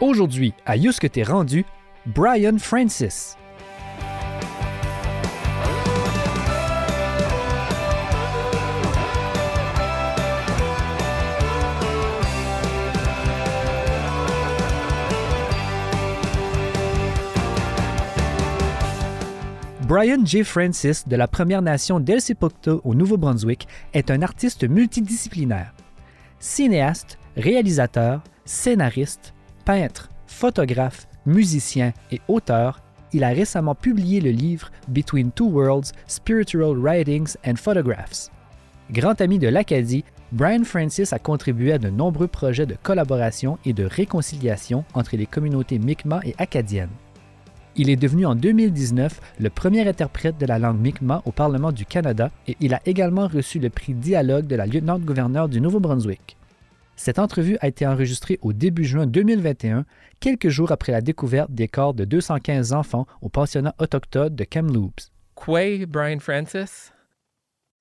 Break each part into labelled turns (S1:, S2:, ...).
S1: Aujourd'hui, à Yous que t'es rendu, Brian Francis. Brian J. Francis de la Première Nation d'El au Nouveau-Brunswick est un artiste multidisciplinaire. Cinéaste, réalisateur, scénariste, peintre, photographe, musicien et auteur, il a récemment publié le livre Between Two Worlds Spiritual Writings and Photographs. Grand ami de l'Acadie, Brian Francis a contribué à de nombreux projets de collaboration et de réconciliation entre les communautés Mi'kmaq et acadiennes. Il est devenu en 2019 le premier interprète de la langue Mi'kmaq au Parlement du Canada et il a également reçu le prix Dialogue de la lieutenant-gouverneur du Nouveau-Brunswick. Cette entrevue a été enregistrée au début juin 2021, quelques jours après la découverte des corps de 215 enfants au pensionnat autochtone de Kamloops.
S2: Quay Brian Francis,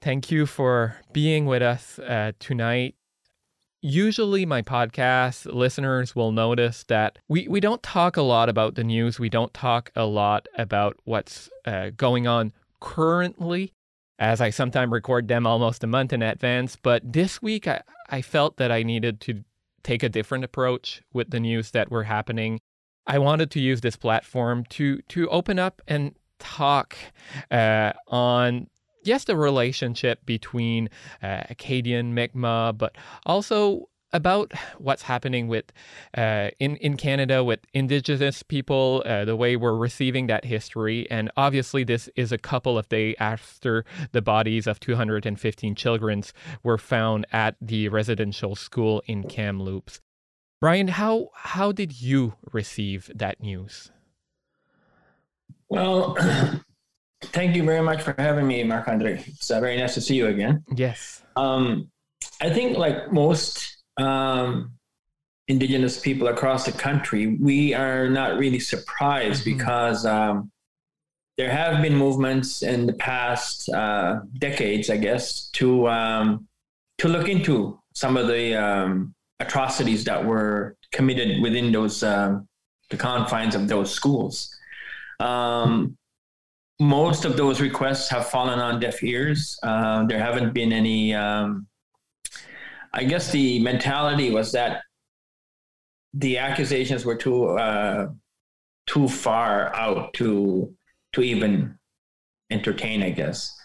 S2: thank you for being with us uh, tonight. Usually, my podcast listeners will notice that we, we don't talk a lot about the news. We don't talk a lot about what's uh, going on currently, as I sometimes record them almost a month in advance. But this week, I, I felt that I needed to take a different approach with the news that were happening. I wanted to use this platform to to open up and talk uh, on yes the relationship between uh, Acadian Mi'kmaq, but also about what's happening with uh, in in Canada with Indigenous people, uh, the way we're receiving that history, and obviously this is a couple of days after the bodies of 215 children were found at the residential school in Kamloops. Brian, how how did you receive that news?
S3: Well, thank you very much for having me, Marc Andre. It's uh, very nice to see you again.
S2: Yes.
S3: Um, I think, like most um, indigenous people across the country, we are not really surprised mm-hmm. because um, there have been movements in the past uh, decades, I guess, to um, to look into some of the um, atrocities that were committed within those um, the confines of those schools. Um, most of those requests have fallen on deaf ears. Uh, there haven't been any um, I guess the mentality was that the accusations were too uh, too far out to to even entertain. I guess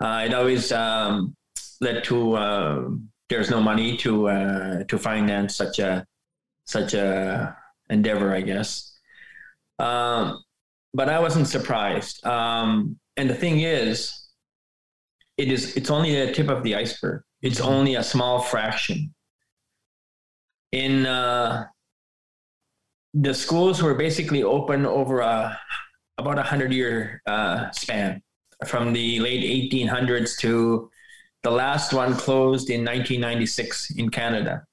S3: uh, it always um, led to uh, there's no money to uh, to finance such a such a endeavor. I guess, um, but I wasn't surprised. Um, and the thing is, it is it's only the tip of the iceberg it's only a small fraction. In uh, the schools were basically open over a about a hundred year uh, span, from the late 1800s to the last one closed in 1996 in Canada.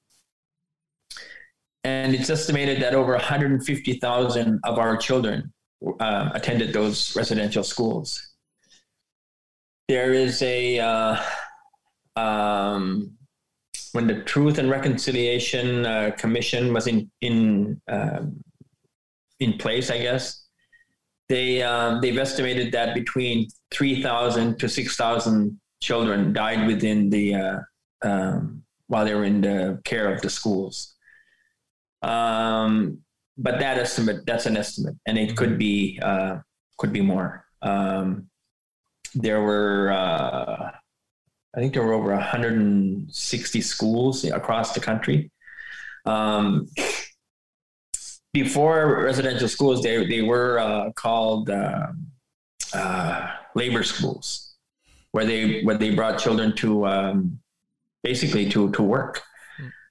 S3: And it's estimated that over 150,000 of our children uh, attended those residential schools. There is a uh, um, when the Truth and Reconciliation uh, Commission was in in um, in place, I guess they um, they've estimated that between three thousand to six thousand children died within the uh, um, while they were in the care of the schools. Um, but that estimate that's an estimate, and it could be uh, could be more. Um, there were uh, I think there were over 160 schools across the country. Um, before residential schools, they, they were uh, called uh, uh, labor schools, where they where they brought children to um, basically to to work.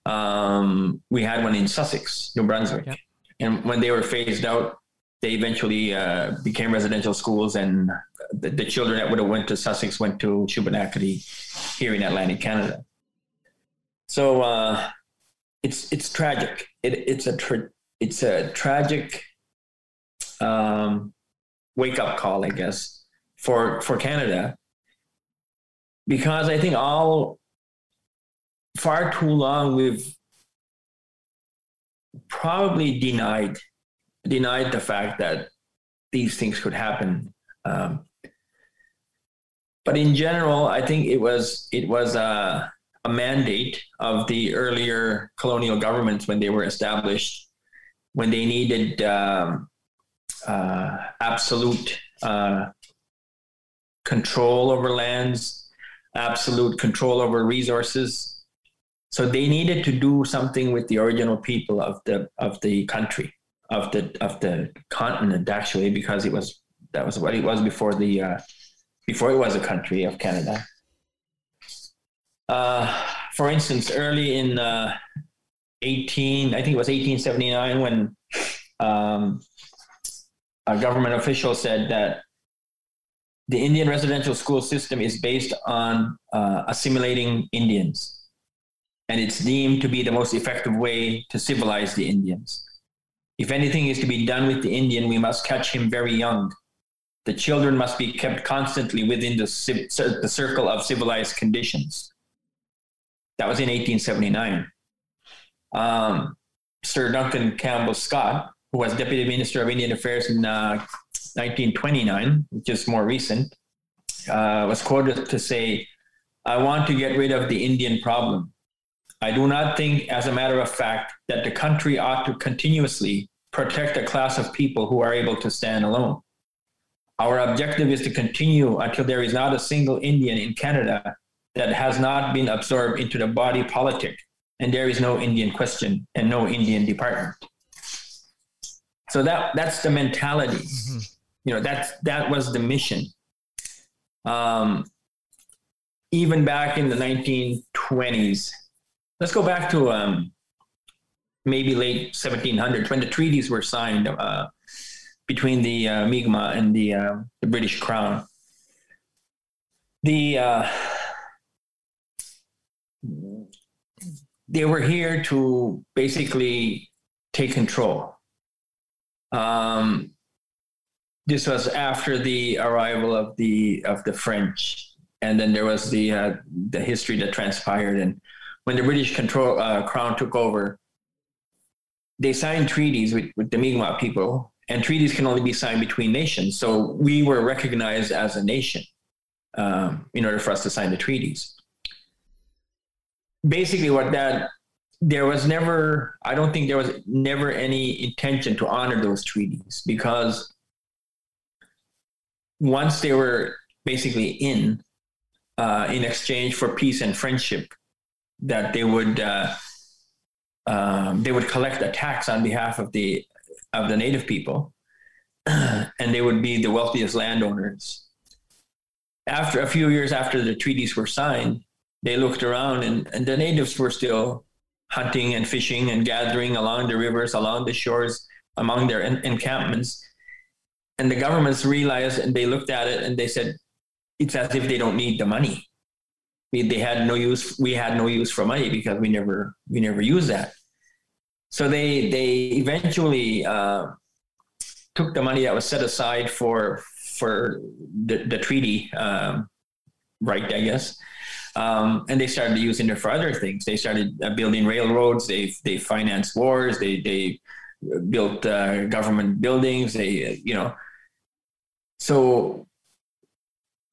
S3: Um, we had one in Sussex, New Brunswick, yep. and when they were phased out, they eventually uh, became residential schools, and the, the, children that would have went to Sussex went to Shubenacadie here in Atlantic Canada. So uh, it's it's tragic. It, it's a tra- it's a tragic um, wake up call, I guess, for for Canada, because I think all far too long we've probably denied denied the fact that these things could happen. Um, but in general, I think it was it was a, a mandate of the earlier colonial governments when they were established, when they needed um, uh, absolute uh, control over lands, absolute control over resources. So they needed to do something with the original people of the of the country, of the of the continent, actually, because it was that was what it was before the uh, before it was a country of Canada. Uh, for instance, early in uh, 18, I think it was 1879, when um, a government official said that the Indian residential school system is based on uh, assimilating Indians, and it's deemed to be the most effective way to civilize the Indians. If anything is to be done with the Indian, we must catch him very young the children must be kept constantly within the, the circle of civilized conditions. That was in 1879. Um, Sir Duncan Campbell Scott, who was Deputy Minister of Indian Affairs in uh, 1929, which is more recent, uh, was quoted to say, I want to get rid of the Indian problem. I do not think, as a matter of fact, that the country ought to continuously protect a class of people who are able to stand alone. Our objective is to continue until there is not a single Indian in Canada that has not been absorbed into the body politic, and there is no Indian question and no Indian department. So that that's the mentality. Mm-hmm. You know, that's that was the mission. Um, even back in the 1920s, let's go back to um, maybe late 1700s when the treaties were signed. Uh, between the uh, Mi'kmaq and the, uh, the British Crown. The uh, they were here to basically take control. Um, this was after the arrival of the of the French, and then there was the uh, the history that transpired. And when the British control uh, crown took over, they signed treaties with, with the Mi'kmaq people and treaties can only be signed between nations. So we were recognized as a nation um, in order for us to sign the treaties. Basically, what that there was never, I don't think there was never any intention to honor those treaties because once they were basically in, uh, in exchange for peace and friendship, that they would uh, um, they would collect a tax on behalf of the of the native people, and they would be the wealthiest landowners. After a few years after the treaties were signed, they looked around and, and the natives were still hunting and fishing and gathering along the rivers, along the shores, among their en- encampments. And the governments realized and they looked at it and they said, it's as if they don't need the money. We, they had no use. We had no use for money because we never we never used that. So they they eventually uh, took the money that was set aside for for the, the treaty um, right, I guess, um, and they started using it for other things. They started uh, building railroads. They they financed wars. They they built uh, government buildings. They you know. So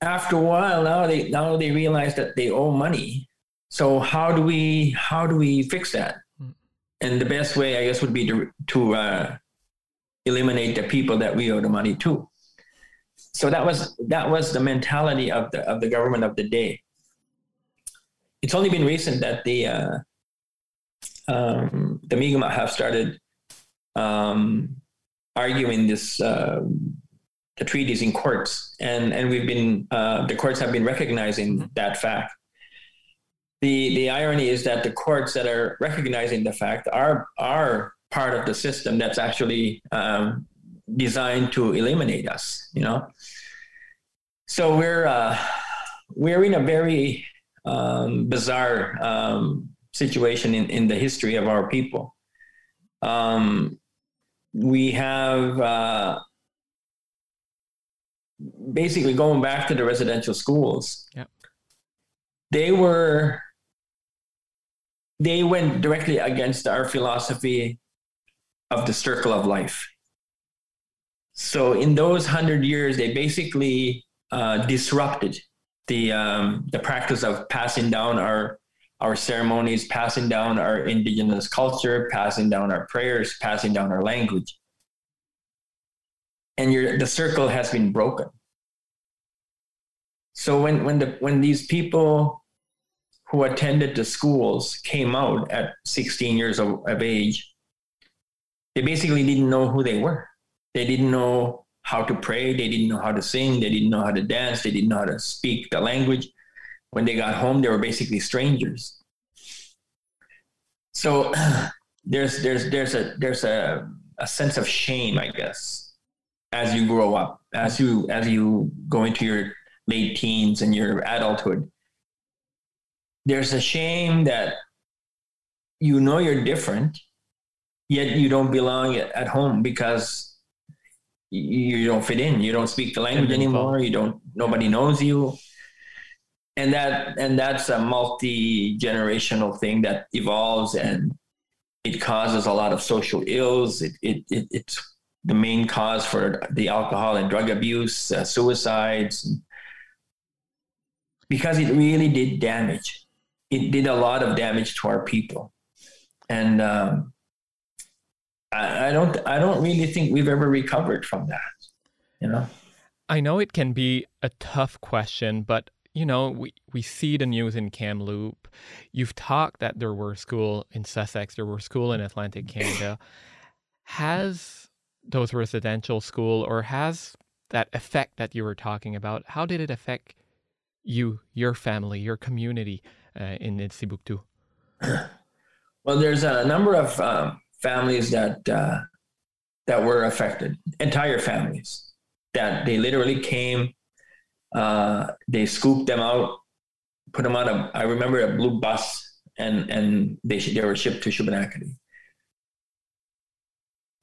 S3: after a while, now they now they realize that they owe money. So how do we how do we fix that? And the best way, I guess, would be to to uh, eliminate the people that we owe the money to. So that was that was the mentality of the of the government of the day. It's only been recent that the uh, um, the Mi'kmaq have started um, arguing this uh, the treaties in courts, and and we've been uh, the courts have been recognizing that fact the the irony is that the courts that are recognizing the fact are are part of the system that's actually um, designed to eliminate us. You know, so we're uh, we're in a very um, bizarre um, situation in, in the history of our people. Um, we have uh, basically going back to the residential schools.
S2: Yep.
S3: They were they went directly against our philosophy of the circle of life. So in those hundred years, they basically uh, disrupted the um, the practice of passing down our our ceremonies, passing down our indigenous culture, passing down our prayers, passing down our language. And your the circle has been broken. So when when the when these people who attended the schools came out at 16 years of, of age, they basically didn't know who they were. They didn't know how to pray. They didn't know how to sing. They didn't know how to dance. They didn't know how to speak the language. When they got home, they were basically strangers. So there's there's there's a there's a, a sense of shame, I guess, as you grow up, as you as you go into your late teens and your adulthood. There's a shame that you know you're different, yet you don't belong at home because you don't fit in. You don't speak the language anymore. You don't. Nobody knows you, and that and that's a multi generational thing that evolves and it causes a lot of social ills. It, it, it it's the main cause for the alcohol and drug abuse, uh, suicides, because it really did damage. It did a lot of damage to our people, and um, I, I don't I don't really think we've ever recovered from that. You know.
S2: I know it can be a tough question, but you know, we, we see the news in Kamloops. You've talked that there were school in Sussex, there were school in Atlantic Canada. has those residential school or has that effect that you were talking about, how did it affect you, your family, your community in Elsipogtog?
S3: Well, there's a number of um, families that uh, that were affected, entire families that they literally came. Uh, they scooped them out, put them on a. I remember a blue bus, and and they they were shipped to Shubenacadie.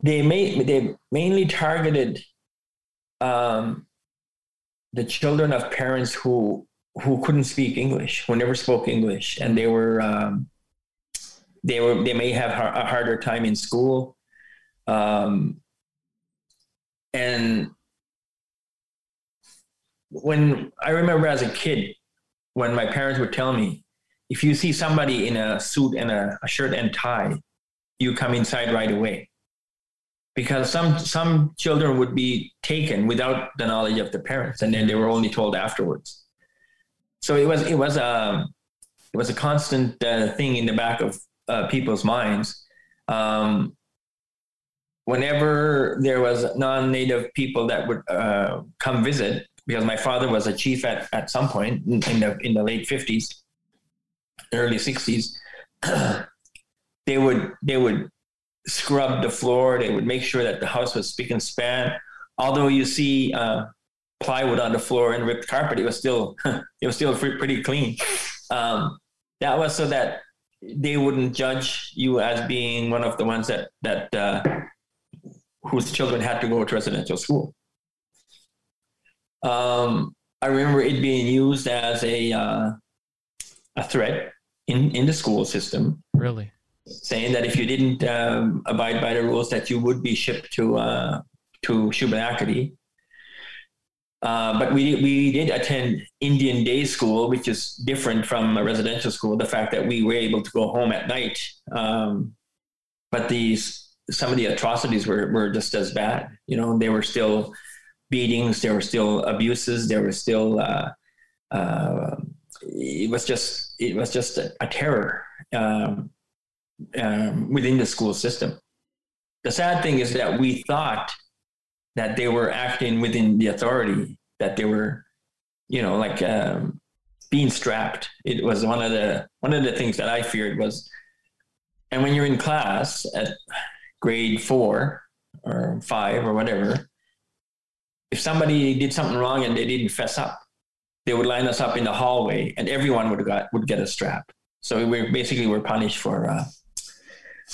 S3: They made they mainly targeted um, the children of parents who who couldn't speak English, who never spoke English, and they were um, they were they may have a harder time in school. Um, and when i remember as a kid when my parents would tell me if you see somebody in a suit and a, a shirt and tie you come inside right away. Because some some children would be taken without the knowledge of the parents and then they were only told afterwards so it was it was a it was a constant uh, thing in the back of uh, people's minds. Um, whenever there was non-native people that would uh, come visit, because my father was a chief at, at some point in the in the late fifties, early sixties, they would they would scrub the floor. They would make sure that the house was spick and span. Although you see uh, plywood on the floor and ripped carpet, it was still it was still pretty clean. Um, that was so that they wouldn't judge you as being one of the ones that that uh, whose children had to go to residential school. Um, I remember it being used as a uh, a threat in in the school system.
S2: Really,
S3: saying that if you didn't um, abide by the rules, that you would be shipped to uh, to Shubenacadie. Uh, but we we did attend Indian day school, which is different from a residential school. The fact that we were able to go home at night, um, but these some of the atrocities were were just as bad. You know, there were still beatings, there were still abuses, there were still. Uh, uh, it was just it was just a, a terror um, um, within the school system. The sad thing is that we thought that they were acting within the authority, that they were, you know, like um, being strapped. It was one of the one of the things that I feared was, and when you're in class at grade four or five or whatever, if somebody did something wrong and they didn't fess up, they would line us up in the hallway, and everyone would got would get a strap. So we basically were punished for. Uh,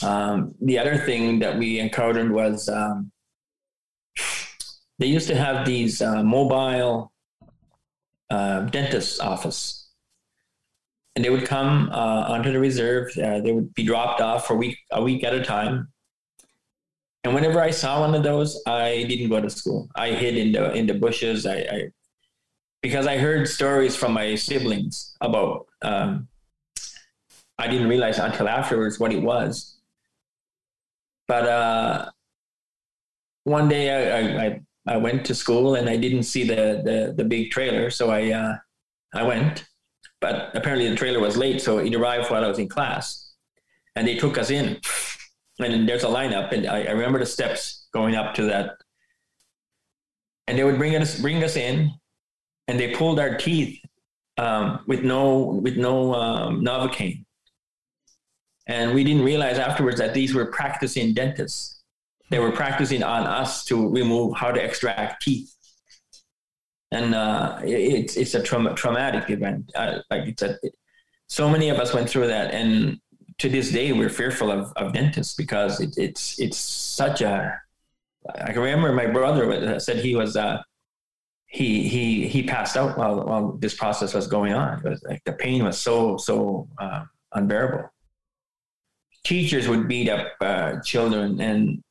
S3: um, the other thing that we encountered was um, they used to have these uh, mobile uh, dentist office and they would come uh, onto the reserve uh, they would be dropped off for a week a week at a time And whenever I saw one of those, I didn't go to school. I hid in the in the bushes. I, I because I heard stories from my siblings about. Um, I didn't realize until afterwards what it was. But uh, one day I, I went to school and I didn't see the the, the big trailer, so I uh, I went. But apparently the trailer was late, so it arrived while I was in class, and they took us in and there's a lineup, and I, I, remember the steps going up to that. And they would bring us bring us in, and they pulled our teeth um, with no with no um, novocaine, and we didn't realize afterwards that these were practicing dentists. They were practicing on us to remove how to extract teeth, and uh, it, it's a trauma, traumatic event. Uh, like it's a, so many of us went through that, and to this day we're fearful of, of dentists because it, it's it's such a I remember my brother said he was uh, he he he passed out while while this process was going on. It was like the pain was so so uh, unbearable. Teachers would beat up uh, children, and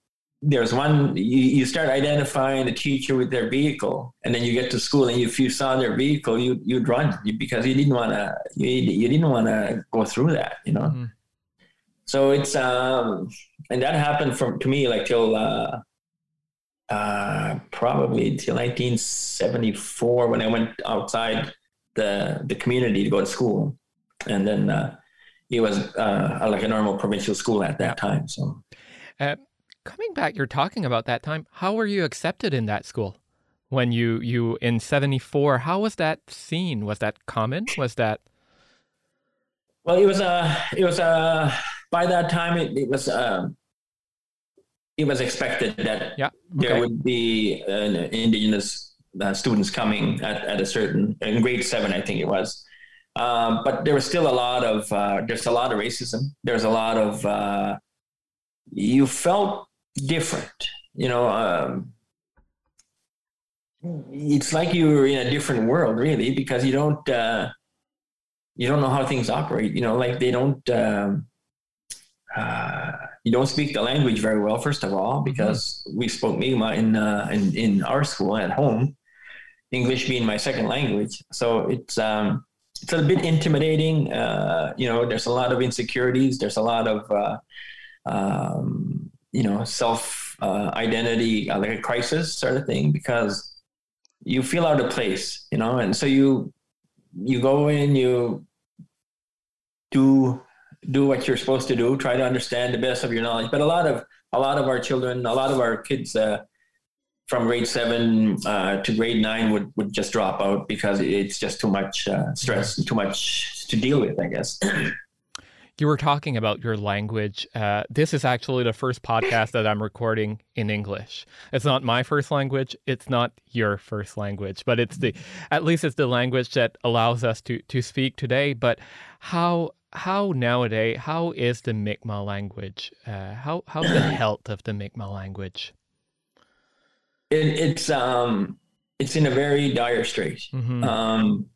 S3: there's one you, you start identifying the teacher with their vehicle, and then you get to school, and if you saw their vehicle, you you'd run because you didn't want to you, you didn't want to go through that, you know. Mm so it's um and that happened from to me like till uh uh probably till 1974 when i went outside the the community to go to school. And then uh it was uh like a normal provincial school at that time so.
S2: Uh, coming back you're talking about that time how were you accepted in that school? When you you in 74 how was that seen? Was that common? Was that
S3: well it was a uh, it was a uh, by that time it, it was um, it was expected that
S2: yeah,
S3: okay. there would be an indigenous uh, students coming at, at a certain in grade seven I think it was. Um, but there was still a lot of uh, there's a lot of racism. There's a lot of uh, you felt different you know um, it's like you were in a different world really because you don't uh, you don't know how things operate you know like they don't um, uh, you don't speak the language very well, first of all, mm-hmm. because mm-hmm. we spoke Mi'kmaq in, uh, in, in our school at home, English being my second language. So it's, um, it's a bit intimidating. Uh, you know, there's a lot of insecurities. There's a lot of, uh, um, you know, self uh, identity, uh, like a crisis sort of thing, because you feel out of place, you know, and so you, you go in, you do do what you're supposed to do, try to understand the best of your knowledge. But a lot of a lot of our children, a lot of our kids uh, from grade seven uh, to grade nine would, would just drop out because it's just too much uh, stress too much to deal with, I guess.
S2: You were talking about your language. Uh, this is actually the first podcast that I'm recording in English. It's not my first language. It's not your first language, but it's the, at least it's the language that allows us to to speak today. But how how nowadays how is the Mi'kmaq language? Uh, how how's the health of the Mi'kmaq language?
S3: It, it's um it's in a very dire strait. Mm-hmm. Um,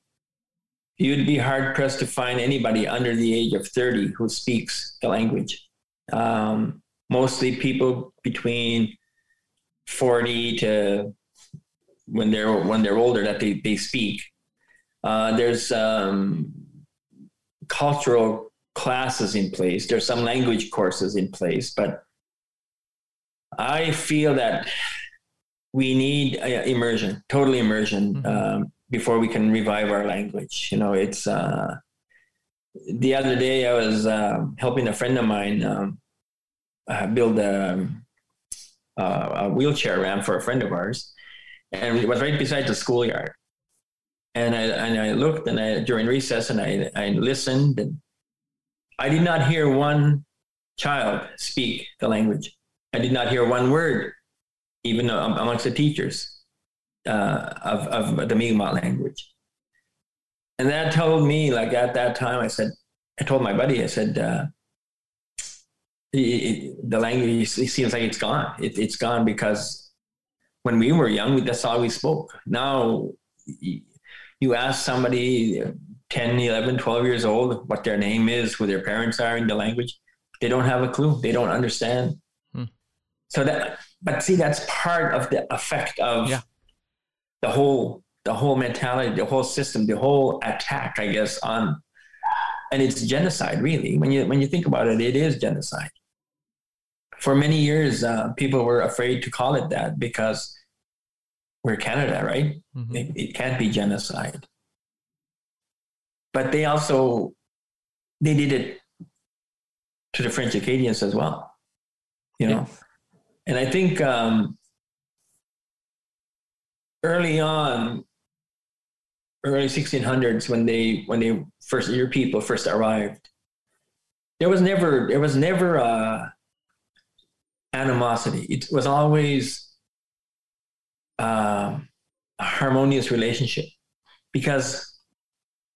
S3: you'd be hard pressed to find anybody under the age of thirty who speaks the language. Um, mostly people between forty to when they're when they're older that they they speak. Uh, there's um, cultural classes in place. There's some language courses in place, but I feel that we need uh, immersion, total immersion, mm-hmm. um, before we can revive our language. You know, it's uh, the other day I was uh, helping a friend of mine um, uh, build a, a, wheelchair ramp for a friend of ours, and it was right beside the schoolyard and I and I looked and I during recess and I I listened and I did not hear one child speak the language. I did not hear one word, even amongst the teachers uh, of of the Mi'kmaq language. And that told me, like at that time, I said, I told my buddy, I said, uh, it, it, the language it seems like it's gone. It, it's gone because when we were young, that's all we spoke. Now you ask somebody 10, 11, 12 years old what their name is, who their parents are in the language, they don't have a clue. They don't understand. Hmm. So that, but see, that's part of the effect of
S2: Yeah.
S3: The whole, the whole mentality, the whole system, the whole attack, I guess, on, and it's genocide, really. When you when you think about it, it is genocide. For many years, uh, people were afraid to call it that because we're Canada, right?
S2: Mhm.
S3: It, it can't be genocide. But they also they did it to the French Acadians as well, you know. And I think um, early on, early 1600s, when they when they first your people first arrived, there was never there was never uh, animosity. It was always um, a harmonious relationship because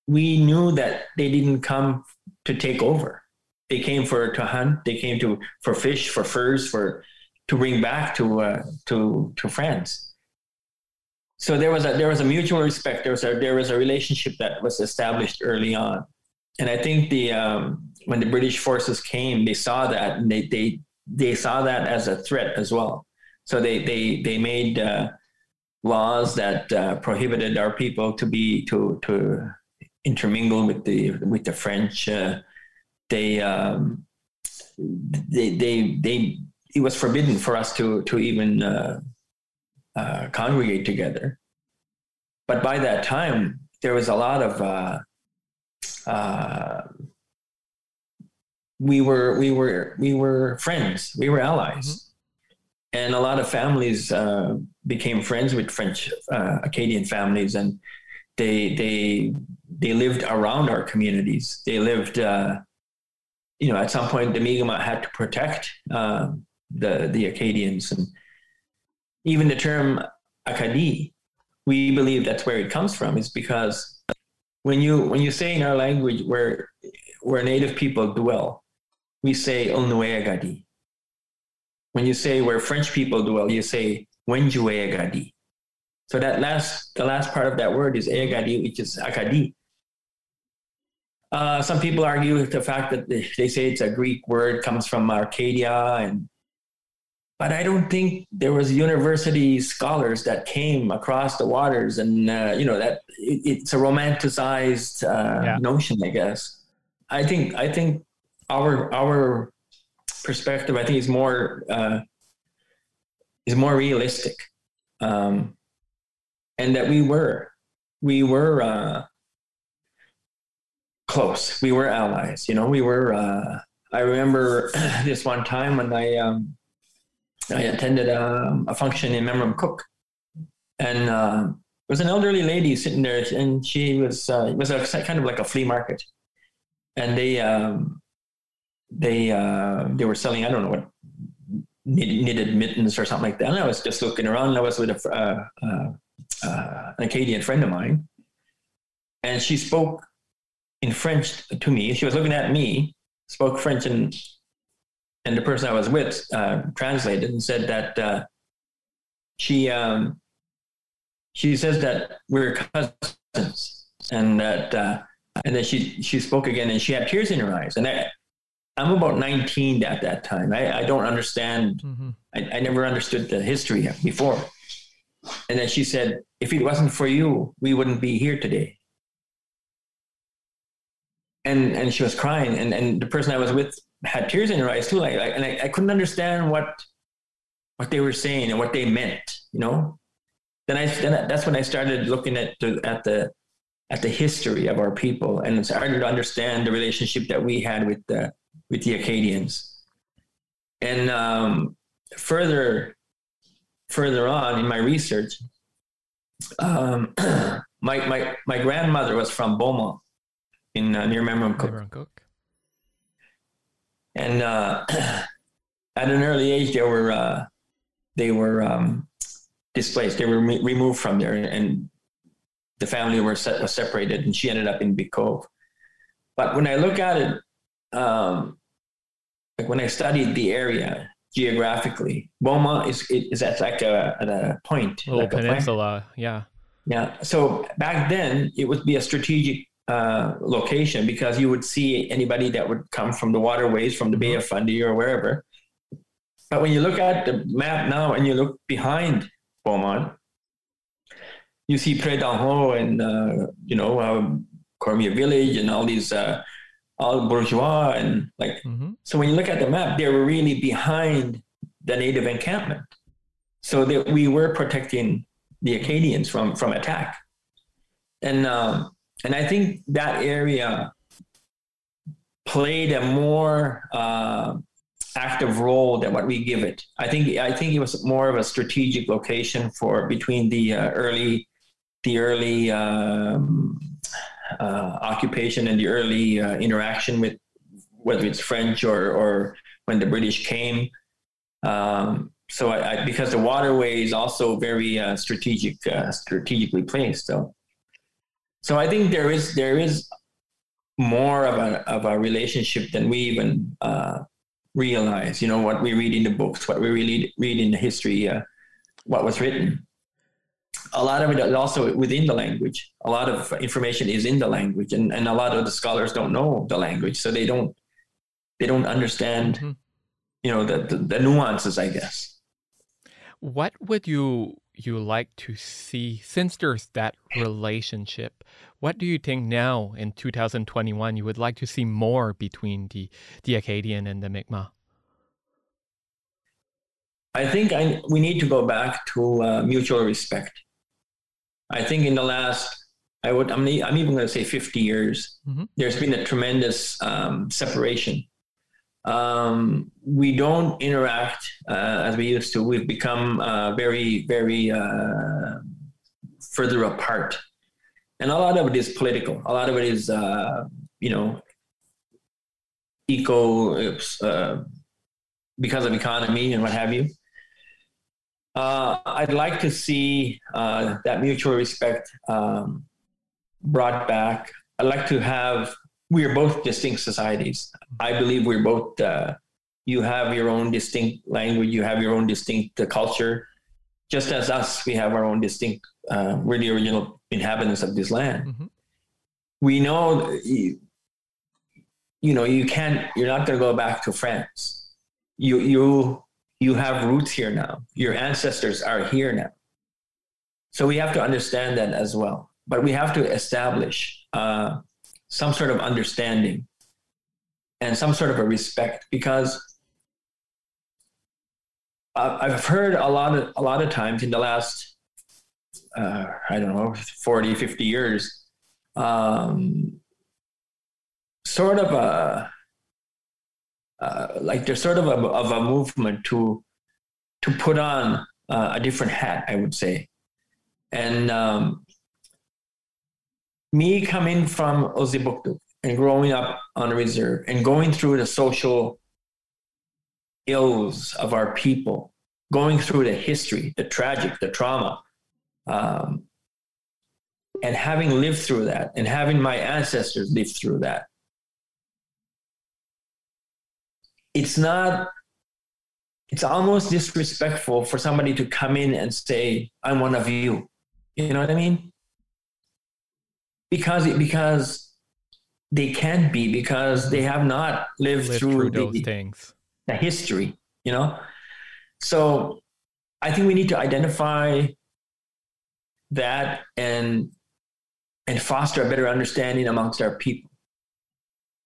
S3: we knew that they didn't come to take over. They came for to hunt. They came to for fish, for furs, for to bring back to uh, to to France. So there was a there was a mutual respect. There was a there was a relationship that was established early on, and I think the um, when the British forces came, they saw that and they they they saw that as a threat as well. So they they they made uh, laws that uh, prohibited our people to be to to intermingle with the with the French. Uh, they um, they they they it was forbidden for us to to even uh, congregate together. But by that time, there was a lot of uh, uh, we were we were we were friends. We were allies, and a lot of families uh, became friends with French uh, Acadian families, and they they they lived around our communities. They lived, uh, you know, at some point the Mi'kmaq had to protect uh, the the Acadians, and even the term Acadie, we believe that's where it comes from. Is because when you when you say in our language where where Native people dwell, we say Olnueagadi. When you say where French people dwell, you say Wenjueagadi. So that last, the last part of that word is Eagadi, which is Akadi. Uh, some people argue the fact that they, they say it's a Greek word, comes from Arcadia, and but I don't think there was university scholars that came across the waters, and uh, you know that it, it's a romanticized uh,
S2: Yeah.
S3: notion, I guess. I think I think our our perspective, I think, is more uh, is more realistic, um, and that we were we were uh, close. We were allies. You know, we were. Uh, I remember this one time when I um, I attended a, a function in Memramcook, and uh, there was an elderly lady sitting there, and she was uh, was a, kind of like a flea market, and they um, they uh, they were selling I don't know what knitted, mittens or something like that. And I was just looking around. And I was with a, uh, uh, uh, an Acadian friend of mine, and she spoke in French to me. She was looking at me, spoke French, and and the person I was with uh, translated and said that uh, she um, she says that we're cousins, and that uh, and then she she spoke again, and she had tears in her eyes, and I. I'm about 19 at that time. I, I don't understand.
S2: Mhm.
S3: I, I never understood the history before. And then she said, if it wasn't for you, we wouldn't be here today. And and she was crying, and, and the person I was with had tears in her eyes too. Like, like and I, I couldn't understand what what they were saying and what they meant, you know. Then I then I- that's when I started looking at the at the at the history of our people and started to understand the relationship that we had with the with the Acadians. And um, further further on in my research, um, my, my my grandmother was from Beaumont in uh, near Memramcook,
S2: Memram Cook.
S3: And uh, at an early age they were uh, they were um, displaced. They were re- removed from there, and the family were, was separated, and she ended up in Big Cove. But when I look at it, um, like when I studied the area geographically, Beaumont is is at like a at a point,
S2: Little
S3: like a
S2: peninsula. Yeah.
S3: Yeah. So back then, it would be a strategic uh, location because you would see anybody that would come from the waterways, from the Bay of Fundy or wherever, But when you look at the map now and you look behind Beaumont, you see Pré-d'en-Haut and, uh, you know, um, Cormier Village and all these uh, all bourgeois and like mm-hmm. so when you look at the map they were really behind the native encampment. So that we were protecting the acadians from from attack. And um, and i think that area played a more uh, active role than what we give it i think i think it was more of a strategic location for between the uh, early the early um, uh, occupation and the early uh, interaction with whether it's French or, or when the British came. Um, so I, I, because the waterway is also very uh, strategic, uh, strategically placed. So, so I think there is there is more of a of a relationship than we even uh, realize. You know what we read in the books, what we really read in the history, uh, what was written a lot of it is also within the language. A lot of information is in the language, and, and a lot of the scholars don't know the language, so they don't they don't understand, mm-hmm. you know, the, the, the nuances. I guess.
S2: What would you you like to see since there's that relationship? What do you think now in 2021 you would like to see more between the the Acadian and the Mi'kmaq?
S3: I think I, we need to go back to uh, mutual respect. I think in the last, I would, I'm, I'm even going to say 50 years, mm-hmm. there's been a tremendous um, separation. Um, we don't interact uh, as we used to. We've become uh, very, very uh, further apart. And a lot of it is political. A lot of it is, uh, you know, eco, uh, because of economy and what have you. Uh, I'd like to see that mutual respect um, brought back. I'd like to have, we are both distinct societies. I believe we're both, uh, you have your own distinct language, you have your own distinct uh, culture. Just as us, we have our own distinct, uh, we're the original inhabitants of this land. Mm-hmm. We know, you, you know, you can't, you're not going to go back to France. You, you, you have roots here now. Your ancestors are here now. So we have to understand that as well. But we have to establish uh, some sort of understanding and some sort of a respect because I've heard a lot of a lot of times in the last uh, I don't know 40 50 years um, sort of a uh, like there's sort of a, of a movement to to put on uh, a different hat, I would say. And um, me coming from Elsipogtog and growing up on reserve and going through the social ills of our people, going through the history, the tragic, the trauma, um, and having lived through that and having my ancestors live through that, it's not it's almost disrespectful for somebody to come in and say i'm one of you. You know what i mean because it because they can't be because they have not lived, lived through, through those the, things. the history you know? So i think we need to identify that and and foster a better understanding amongst our people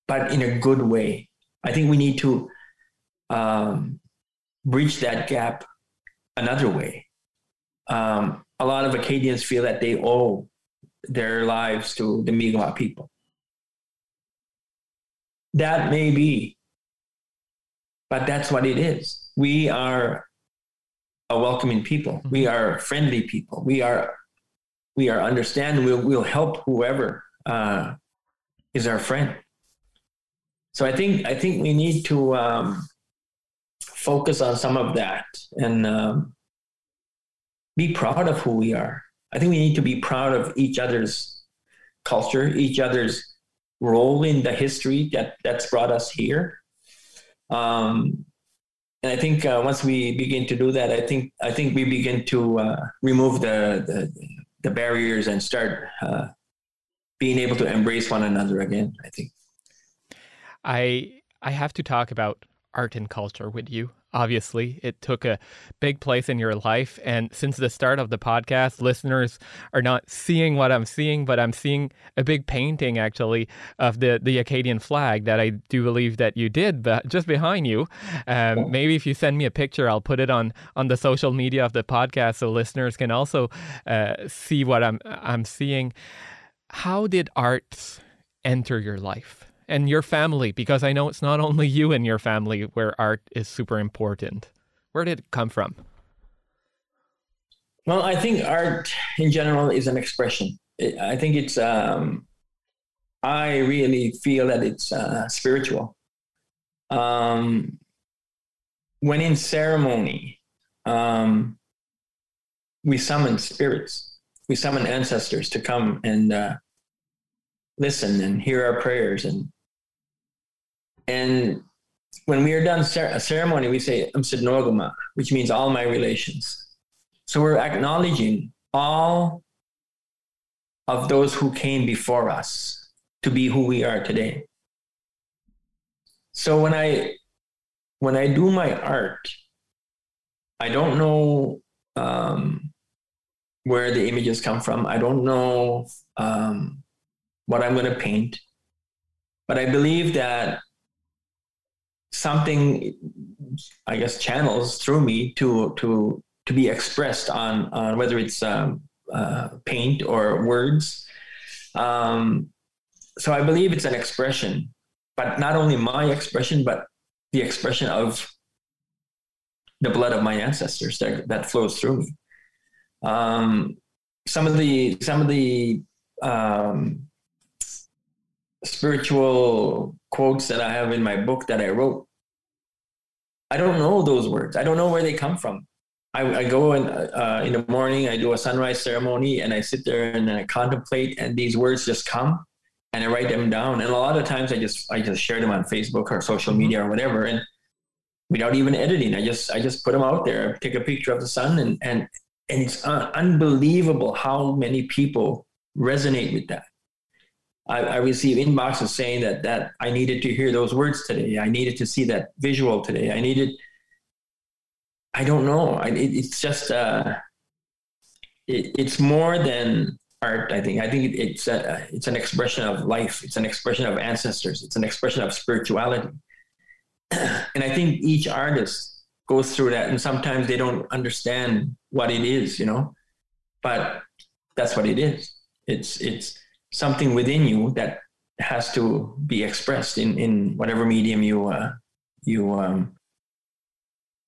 S3: but in a good way. I think we need to um, bridge that gap another way. Um, a lot of Acadians feel that they owe their lives to the Mi'kmaq people. That may be, but that's what it is. We are a welcoming people. Mm-hmm. We are friendly people. We are we are understanding. We'll, we'll help whoever uh, is our friend. So I think I think we need to um, focus on some of that and um, be proud of who we are. I think we need to be proud of each other's culture, each other's role in the history that that's brought us here. Um, and I think uh, once we begin to do that, I think I think we begin to uh, remove the, the, the barriers and start uh, being able to embrace one another again. I think.
S2: I I have to talk about art and culture with you. Obviously, it took a big place in your life. And since the start of the podcast, listeners are not seeing what I'm seeing, but I'm seeing a big painting actually of the, the Acadian flag that I do believe that you did but just behind you. Um, maybe if you send me a picture, I'll put it on, on the social media of the podcast so listeners can also uh, see what I'm, I'm seeing. How did art enter your life? And your family? Because I know it's not only you and your family where art is super important. Where did it come from?
S3: Well, I think art in general is an expression. I think it's, um, I really feel that it's uh, spiritual. Um, when in ceremony, um, we summon spirits, we summon ancestors to come and uh, listen and hear our prayers and and when we are done a ceremony, we say Amsidnogama, which means all my relations. So we're acknowledging all of those who came before us to be who we are today. So when I when I do my art, I don't know um, where the images come from. I don't know um, what I'm going to paint, but I believe that something i guess channels through me to to to be expressed on on whether it's um, uh, paint or words. Um, so i believe it's an expression but not only my expression but the expression of the blood of my ancestors that, that flows through me. Um, some of the some of the um, spiritual quotes that I have in my book that I wrote, I don't know those words. I don't know where they come from. I, I go in, uh, in the morning, I do a sunrise ceremony, and I sit there and I contemplate, and these words just come, and I write them down. And a lot of times, I just I just share them on Facebook or social mm-hmm. media or whatever, and without even editing, I just I just put them out there. I take a picture of the sun, and and and it's uh, unbelievable how many people resonate with that. I, I receive inboxes saying that that I needed to hear those words today. I needed to see that visual today. I needed. I don't know. I, it, it's just uh, it, it's more than art. I think. I think it, it's a, it's an expression of life. It's an expression of ancestors. It's an expression of spirituality. and I think each artist goes through that, and sometimes they don't understand what it is, you know. But that's what it is. It's it's something within you that has to be expressed in in whatever medium you uh, you um,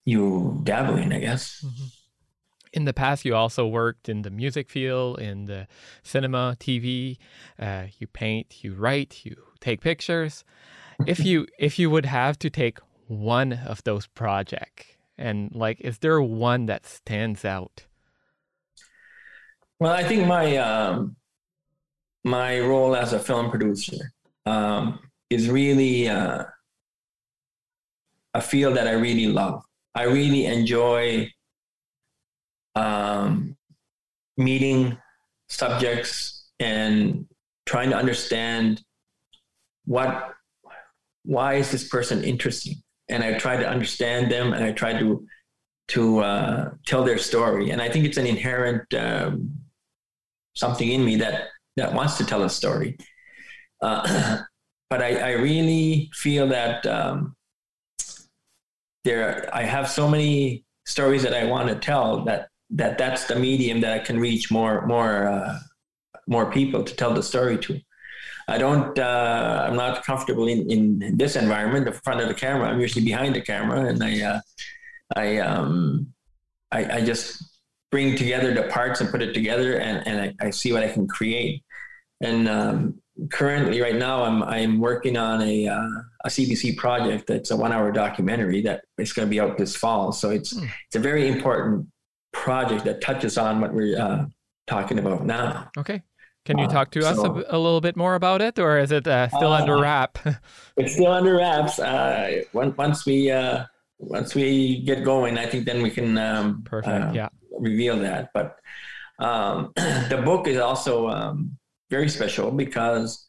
S3: you dabble in, I guess. Mm-hmm.
S2: In the past, you also worked in the music field, in the cinema, TV. Uh, you paint, you write, you take pictures. if you if you would have to take one of those projects, and like, is there one that stands out?
S3: Well, I think my um, my role as a film producer um, is really uh, a field that I really love. I really enjoy um, meeting subjects and trying to understand what why is this person interesting and i try to understand them and i try to to uh, tell their story and i think it's an inherent um, something in me that that wants to tell a story. Uh, but I, I, really feel that um, there, I have so many stories that I want to tell that that that's the medium that I can reach more more uh, more people to tell the story to. I don't. Uh, I'm not comfortable in, in this environment, the front of the camera. I'm usually behind the camera, and I, uh, I, um, I, I, just bring together the parts and put it together, and, and I, I see what I can create. And um, currently, right now, I'm I'm working on a uh, a CBC project that's a one hour documentary that is going to be out this fall. So it's mm. it's a very important project that touches on what we're uh, talking about now.
S2: Okay. Can you uh, talk to uh, us so, a, a, little bit more about it, or is it uh, still under uh, wrap?
S3: it's still under wraps. Uh, once we once we get going, I think then we can um,
S2: perfect. yeah,
S3: reveal that. But um, the book is also um, very special because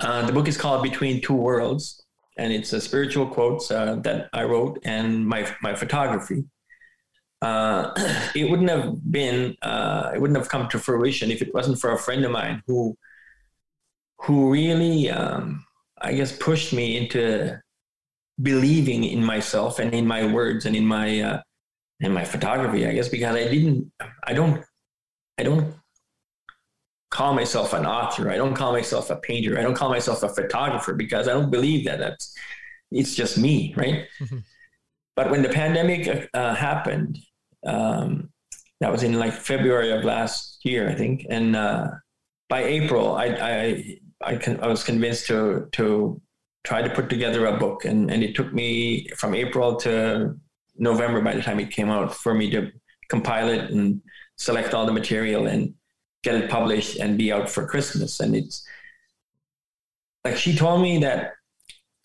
S3: uh, the book is called Between Two Worlds. and it's a spiritual quotes uh, that I wrote and my my photography. Uh, it wouldn't have been uh, it wouldn't have come to fruition if it wasn't for a friend of mine who who really um, I guess pushed me into believing in myself and in my words and in my uh, in my photography. I guess because I didn't I don't I don't call myself an author. I don't call myself a painter. I don't call myself a photographer because I don't believe that that's it's just me, right? Mm-hmm. But when the pandemic uh, happened, um, that was in like February of last year, I think, and uh, by April, I I I, con- I was convinced to to try to put together a book, and and it took me from April to November by the time it came out for me to compile it and select all the material and get it published and be out for Christmas. And it's like she told me that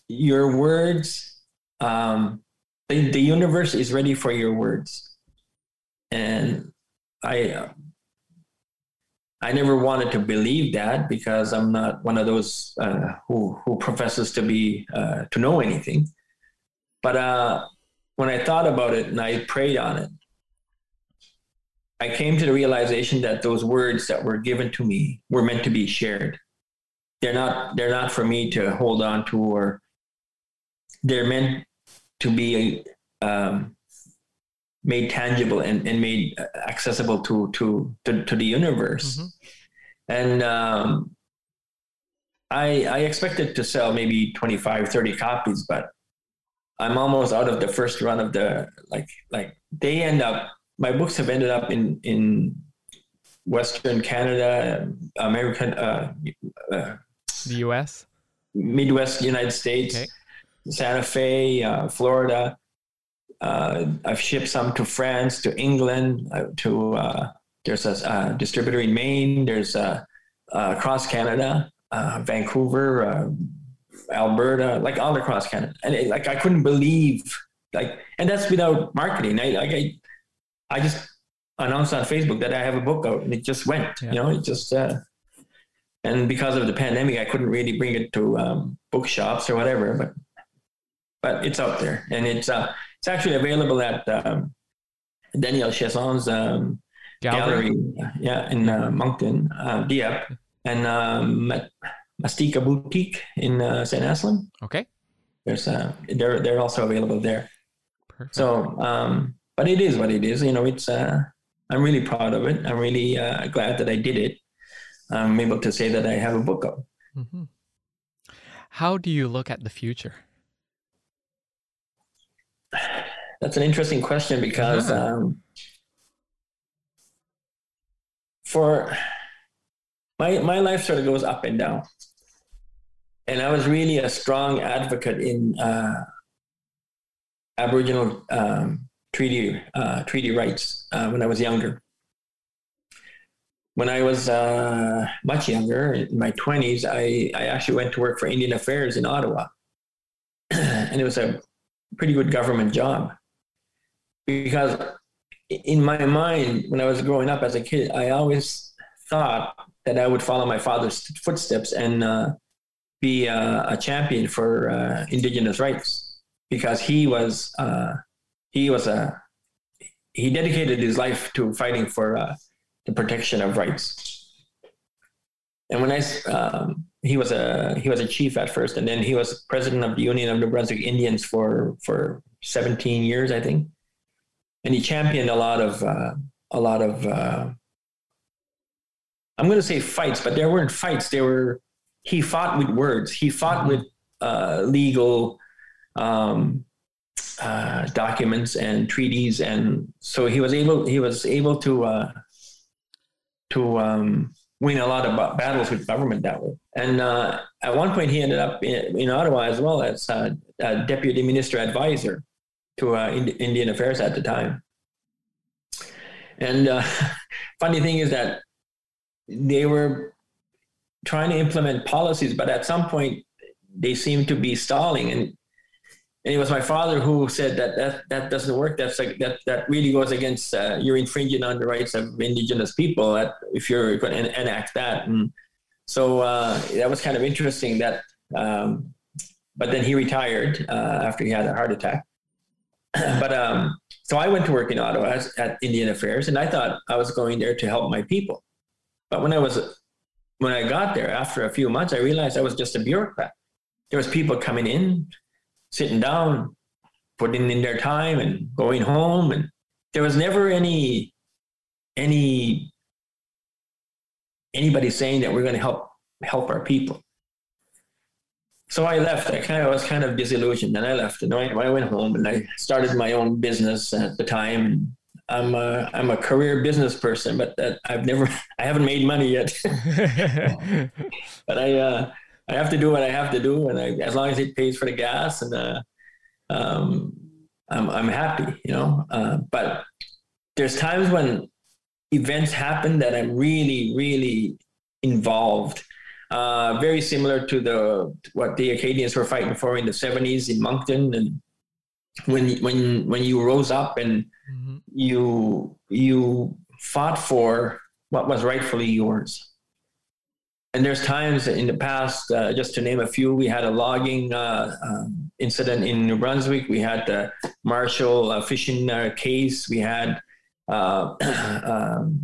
S3: your words, um, the, the universe is ready for your words. And I, I never wanted to believe that because I'm not one of those uh, who who professes to be uh, to know anything. But uh, when I thought about it and I prayed on it, I came to the realization that those words that were given to me were meant to be shared. They're not they're not for me to hold on to or they're meant to be um, made tangible and, and made accessible to to to, to the universe. Mm-hmm. And um, I I expected to sell maybe 25, 30 copies, but I'm almost out of the first run of the like like they end up my books have ended up in in Western Canada, American, uh,
S2: uh, the U.S.,
S3: Midwest United States, okay. Santa Fe, uh, Florida. Uh, I've shipped some to France, to England, uh, to uh, there's a distributor in Maine. There's across Canada, Vancouver, Alberta, like all across Canada, and it, like I couldn't believe like, and that's without marketing. I like I I just announced on Facebook that I have a book out, and it just went. Yeah. You know, it just. Uh, and because of the pandemic, I couldn't really bring it to um, bookshops or whatever, but but it's out there, and it's uh, it's actually available at um, Daniel Chesson's um, gallery. gallery. yeah, in uh, Moncton, uh, Dieppe, and um, Mastika Boutique in uh, St. Aslan.
S2: Okay,
S3: there's uh, they're they're also available there. Perfect. So um, but it is what it is. You know, it's uh, I'm really proud of it. I'm really uh, glad that I did it. I'm able to say that I have a book out. Mm-hmm.
S2: How do you look at the future?
S3: That's an interesting question because yeah. um, for my my life sort of goes up and down, and I was really a strong advocate in uh, Aboriginal um, treaty uh, treaty rights uh, when I was younger. When I was uh, much younger, in my twenties, I, I actually went to work for Indian Affairs in Ottawa, and it was a pretty good government job because in my mind, when I was growing up as a kid, I always thought that I would follow my father's footsteps and uh, be a champion for uh, Indigenous rights because he was uh, he was a he dedicated his life to fighting for uh, the protection of rights. And when I um, he was a he was a chief at first, and then he was president of the Union of New Brunswick Indians for for 17 years, I think. And he championed a lot of uh, a lot of uh, I'm going to say fights, but there weren't fights. There were he fought with words. He fought with uh, legal um, uh, documents and treaties, and so he was able he was able to uh, to um, win a lot of battles with government that way. And uh, at one point, he ended up in, in Ottawa as well as uh, deputy minister advisor to uh, Indian Affairs at the time. And uh, funny thing is that they were trying to implement policies, but at some point they seemed to be stalling. And and it was my father who said that that, that doesn't work. That's like that that really goes against uh, you're infringing on the rights of indigenous people if you're going to enact that. And so uh, that was kind of interesting that um, but then he retired uh, after he had a heart attack. but um, so I went to work in Ottawa at Indian Affairs, and I thought I was going there to help my people. But when I was when I got there after a few months, I realized I was just a bureaucrat. There was people coming in, sitting down, putting in their time, and going home, and there was never any any anybody saying that we're going to help help our people. So I left. I kind of was kind of disillusioned, and I left. And I, I went home, and I started my own business at the time. I'm a I'm a career business person, but that I've never I haven't made money yet. but I uh, I have to do what I have to do, and I, as long as it pays for the gas, and uh, um, I'm I'm happy, you know. Uh, but there's times when events happen that I'm really really involved. Uh, very similar to the what the Acadians were fighting for in the 70s in Moncton, and when when when you rose up and mm-hmm. you you fought for what was rightfully yours. And there's times in the past, uh, just to name a few, we had a logging uh, um, incident in New Brunswick. We had the Marshall uh, fishing uh, case. We had uh, um,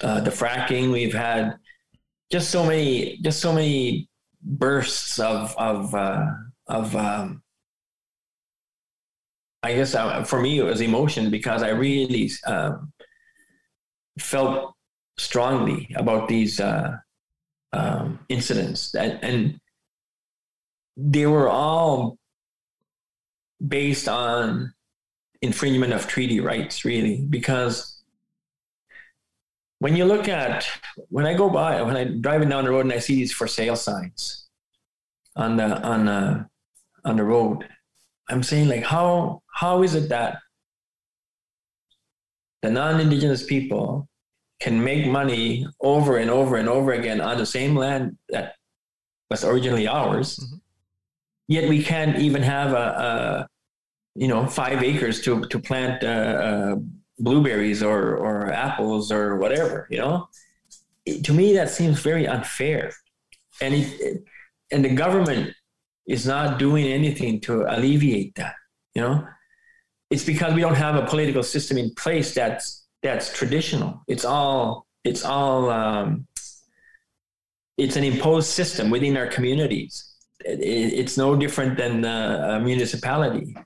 S3: uh, the fracking. We've had just so many, just so many bursts of of uh, of um, I guess uh, for me it was emotion because I really um, felt strongly about these uh, um, incidents, and, and they were all based on infringement of treaty rights, really, because when you look at when I go by when I'm driving down the road and I see these for sale signs on the on the on the road, I'm saying like how how is it that the non-indigenous people can make money over and over and over again on the same land that was originally ours mm-hmm. yet we can't even have a, a, you know five acres to to plant uh, uh, blueberries or or apples or whatever you know it, to me that seems very unfair and it, and the government is not doing anything to alleviate that you know it's because we don't have a political system in place that's that's traditional. It's all it's all um, it's an imposed system within our communities. It, it's no different than a municipality.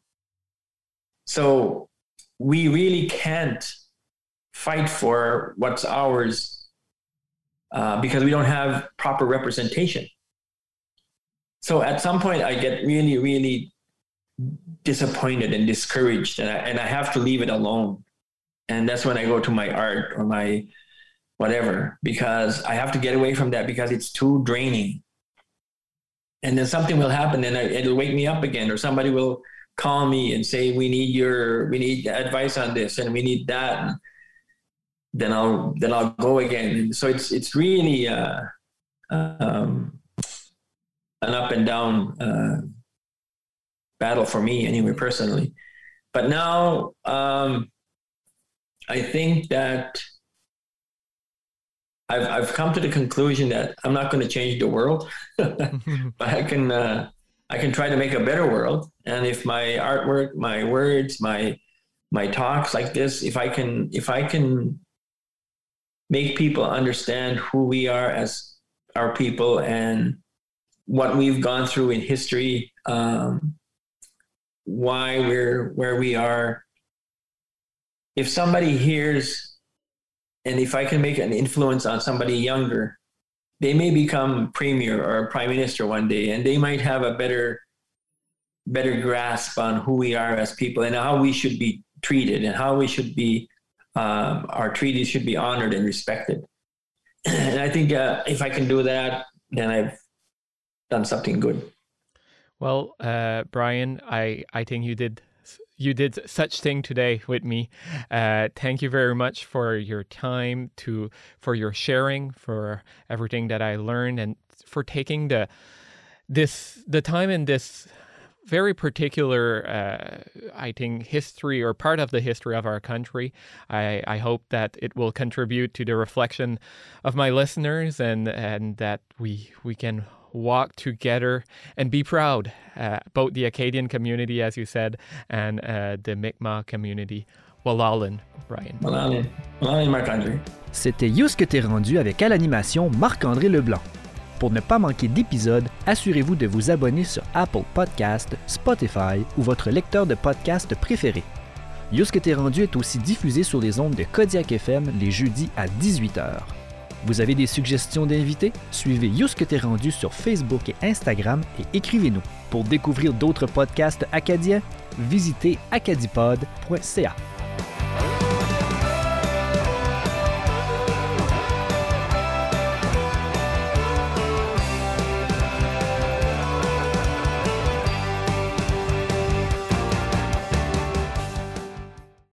S3: So we really can't fight for what's ours uh, because we don't have proper representation. So at some point, I get really, really disappointed and discouraged and I, and I have to leave it alone. And that's when I go to my art or my whatever, because I have to get away from that because it's too draining. And then something will happen and it'll wake me up again, or somebody will call me and say, we need your, we need advice on this and we need that. Then I'll, then I'll go again. And so it's, it's really, uh, um, an up and down, uh, battle for me anyway, personally. But now um, I think that I've, I've come to the conclusion that I'm not going to change the world, but I can uh, I can try to make a better world. And if my artwork, my words, my my talks like this, if I can if I can make people understand who we are as our people and what we've gone through in history, um, why we're where we are. If somebody hears, and if I can make an influence on somebody younger, they may become premier or prime minister one day, and they might have a better better grasp on who we are as people and how we should be treated and how we should be um, our treaties should be honored and respected. And I think uh, if I can do that, then I've done something good.
S2: Well, uh, Brian, I, I think you did you did such thing today with me. Uh, thank you very much for your time, to for your sharing, for everything that I learned, and for taking the this the time in this very particular, uh, I think, history or part of the history of our country. I, I hope that it will contribute to the reflection of my listeners and and that we we can walk together and be proud uh, about the Acadian community, as you said, and uh, the Mi'kmaq community. Walalin, Brian.
S3: Walalin. Walalin, Marc-André.
S1: C'était Yous que t'es rendu avec à l'animation Marc-André Leblanc. Pour ne pas manquer d'épisodes, assurez-vous de vous abonner sur Apple Podcast, Spotify ou votre lecteur de podcast préféré. Yous que t'es rendu est aussi diffusé sur les ondes de Kodiak FM les jeudis à 18h. Vous avez des suggestions d'invités? Suivez Yousque T'es rendu sur Facebook et Instagram et écrivez-nous. Pour découvrir d'autres podcasts acadiens, visitez acadipod.ca.